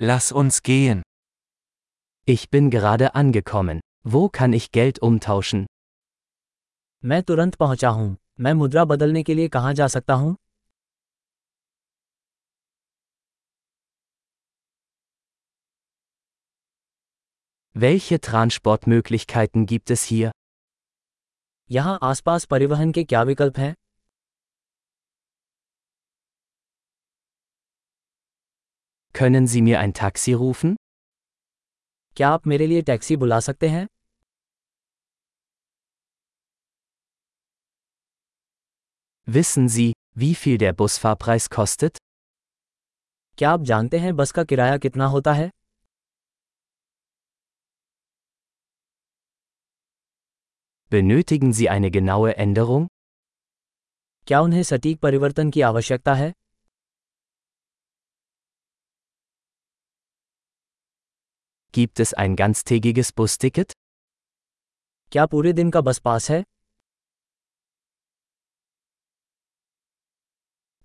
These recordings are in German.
Lass uns gehen. Ich bin gerade angekommen. Wo kann ich Geld umtauschen? मैं तुरंत पहुंचा हूं मैं मुद्रा बदलने के लिए कहां जा सकता हूं Welche Transportmöglichkeiten gibt es hier? यहां आसपास परिवहन के क्या विकल्प हैं Können Sie mir ein Taxi rufen? क्या आप मेरे लिए टैक्सी बुला सकते हैं Wissen Sie, wie viel der Busfahrpreis kostet? क्या आप जानते हैं बस का किराया कितना होता है Benötigen Sie eine genaue Änderung? क्या उन्हें सटीक परिवर्तन की आवश्यकता है Gibt es ein ganztägiges Busticket? क्या पूरे दिन का बस पास है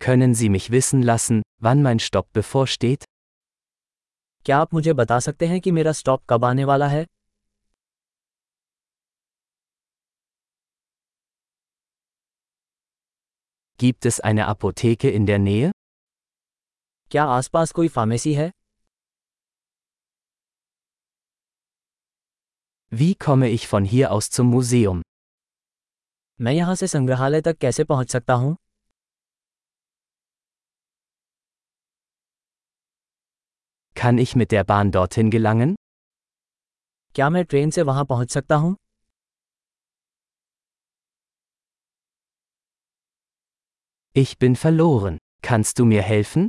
Können Sie mich wissen lassen, wann mein Stopp bevorsteht? क्या आप मुझे बता सकते हैं कि मेरा स्टॉप कब आने वाला है Gibt es eine Apotheke in der Nähe? क्या आसपास कोई फार्मेसी है Wie komme ich von hier aus zum Museum? मैं यहां से संग्रहालय तक कैसे पहुंच सकता हूं Kann ich mit der Bahn dorthin gelangen? क्या मैं ट्रेन से वहां पहुंच सकता हूं Ich bin verloren. Kannst du mir helfen?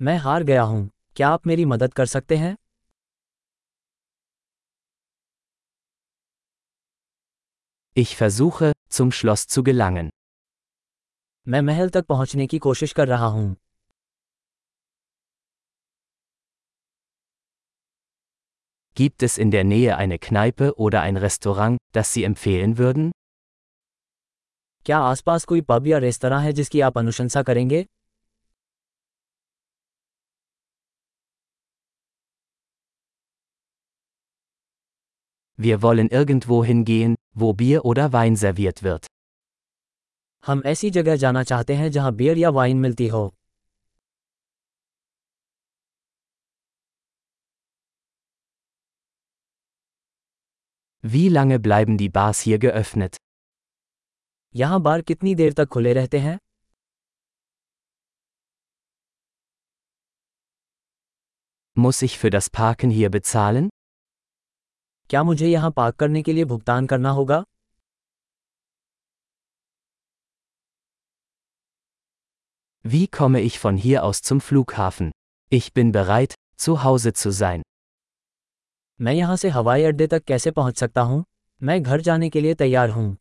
मैं हार गया हूं क्या आप मेरी मदद कर सकते हैं Ich versuche, zum Schloss zu gelangen. मैं महल तक पहुंचने की कोशिश कर रहा हूं Gibt es in der Nähe eine Kneipe oder ein Restaurant, das Sie empfehlen würden? क्या आसपास कोई पब या रेस्तरां है जिसकी आप अनुशंसा करेंगे Wir wollen irgendwo hingehen, wo Bier oder Wein serviert wird. हम ऐसी जगह जाना चाहते हैं जहां बियर या वाइन मिलती हो Wie lange bleiben die Bars hier geöffnet? यहां बार कितनी देर तक खुले रहते हैं Muss ich für das Parken hier bezahlen? क्या मुझे यहाँ पार्क करने के लिए भुगतान करना होगा Wie komme ich von hier aus zum Flughafen? Ich bin bereit, zu Hause zu sein. मैं यहाँ से हवाई अड्डे तक कैसे पहुँच सकता हूँ मैं घर जाने के लिए तैयार हूँ